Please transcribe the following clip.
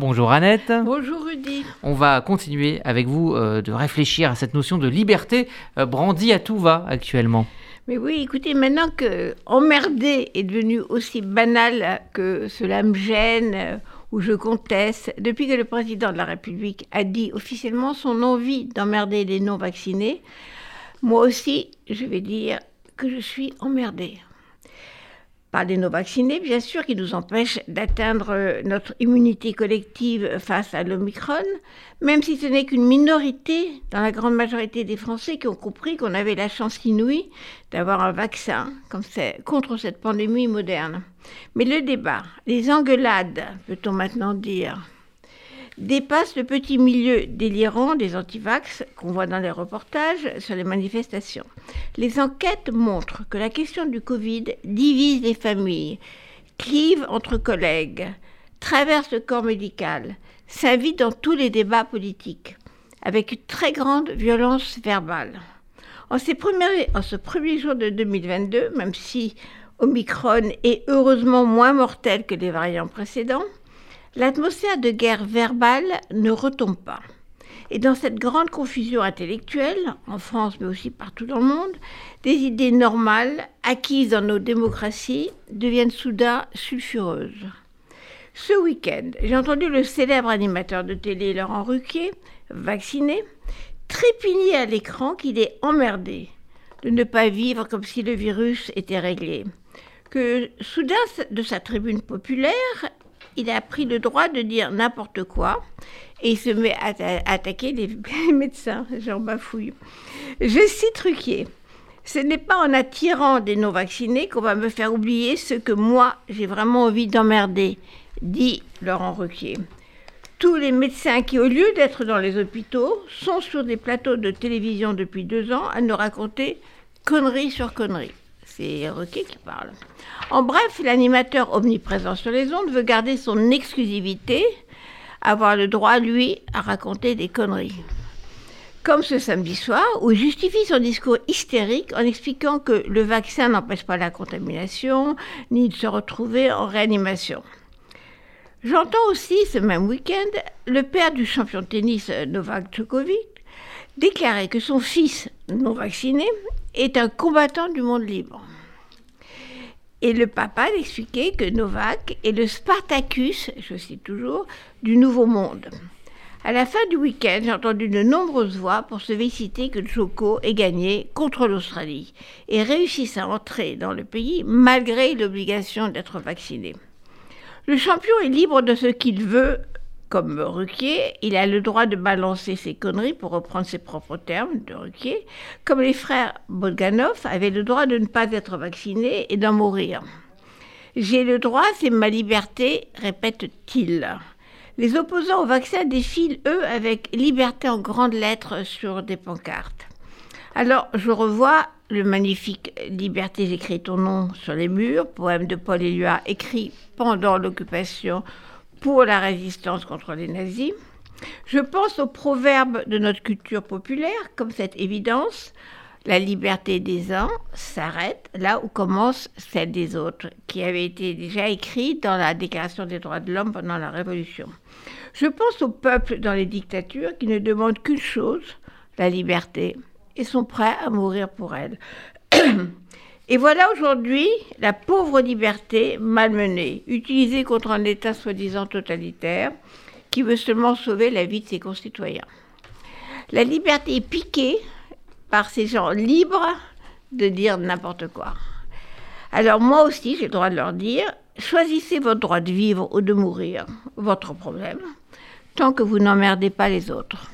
Bonjour Annette. Bonjour Rudy. On va continuer avec vous euh, de réfléchir à cette notion de liberté euh, brandie à tout va actuellement. Mais oui, écoutez, maintenant que emmerder est devenu aussi banal que cela me gêne euh, ou je conteste, depuis que le président de la République a dit officiellement son envie d'emmerder les non-vaccinés, moi aussi, je vais dire que je suis emmerdée par les non-vaccinés, bien sûr, qui nous empêchent d'atteindre euh, notre immunité collective face à l'Omicron, même si ce n'est qu'une minorité dans la grande majorité des Français qui ont compris qu'on avait la chance inouïe d'avoir un vaccin contre cette pandémie moderne. Mais le débat, les engueulades, peut-on maintenant dire, dépasse le petit milieu délirant des antivax qu'on voit dans les reportages sur les manifestations. Les enquêtes montrent que la question du Covid divise les familles, clive entre collègues, traverse le corps médical, s'invite dans tous les débats politiques, avec une très grande violence verbale. En, ces en ce premier jour de 2022, même si Omicron est heureusement moins mortel que les variants précédents, L'atmosphère de guerre verbale ne retombe pas. Et dans cette grande confusion intellectuelle, en France mais aussi partout dans le monde, des idées normales, acquises dans nos démocraties, deviennent soudain sulfureuses. Ce week-end, j'ai entendu le célèbre animateur de télé Laurent Ruquier, vacciné, trépigner à l'écran qu'il est emmerdé de ne pas vivre comme si le virus était réglé. Que soudain, de sa tribune populaire, il a pris le droit de dire n'importe quoi et il se met à, attaquer les, médecins. J'en bafouille. Je cite Ruquier. Ce n'est pas en attirant des non-vaccinés qu'on va me faire oublier ce que moi, j'ai vraiment envie d'emmerder, dit Laurent Ruquier. Tous les médecins qui, au lieu d'être dans les hôpitaux, sont sur des plateaux de télévision depuis deux ans à nous raconter conneries sur conneries. C'est Ruquier qui parle. En bref, l'animateur omniprésent sur les ondes veut garder son exclusivité, avoir le droit, lui, à raconter des conneries. Comme ce samedi soir, où il justifie son discours hystérique en expliquant que le vaccin n'empêche pas la contamination, ni de se retrouver en réanimation. J'entends aussi ce même week-end le père du champion de tennis Novak Djokovic déclarer que son fils non vacciné est un combattant du monde libre. Et le papa expliquait que Novak est le Spartacus, je cite toujours, du Nouveau Monde. À la fin du week-end, j'ai entendu de nombreuses voix pour se féliciter que Joko ait gagné contre l'Australie et réussisse à entrer dans le pays malgré l'obligation d'être vacciné. Le champion est libre de ce qu'il veut comme Ruquier, il a le droit de balancer ses conneries, pour reprendre ses propres termes de Ruquier, comme les frères Bolganov avaient le droit de ne pas être vaccinés et d'en mourir. J'ai le droit, c'est ma liberté, répète-t-il. Les opposants au vaccin défilent, eux, avec liberté en grandes lettres sur des pancartes. Alors, je revois le magnifique Liberté, j'écris ton nom sur les murs, poème de Paul Éluard écrit pendant l'occupation pour la résistance contre les nazis. Je pense aux proverbes de notre culture populaire, comme cette évidence, la liberté des uns s'arrête là où commence celle des autres, qui avait été déjà écrite dans la Déclaration des droits de l'homme pendant la Révolution. Je pense aux peuples dans les dictatures qui ne demandent qu'une chose, la liberté, et sont prêts à mourir pour elle. Et voilà aujourd'hui la pauvre liberté malmenée, utilisée contre un État soi-disant totalitaire qui veut seulement sauver la vie de ses concitoyens. La liberté est piquée par ces gens libres de dire n'importe quoi. Alors moi aussi, j'ai le droit de leur dire, choisissez votre droit de vivre ou de mourir, votre problème, tant que vous n'emmerdez pas les autres.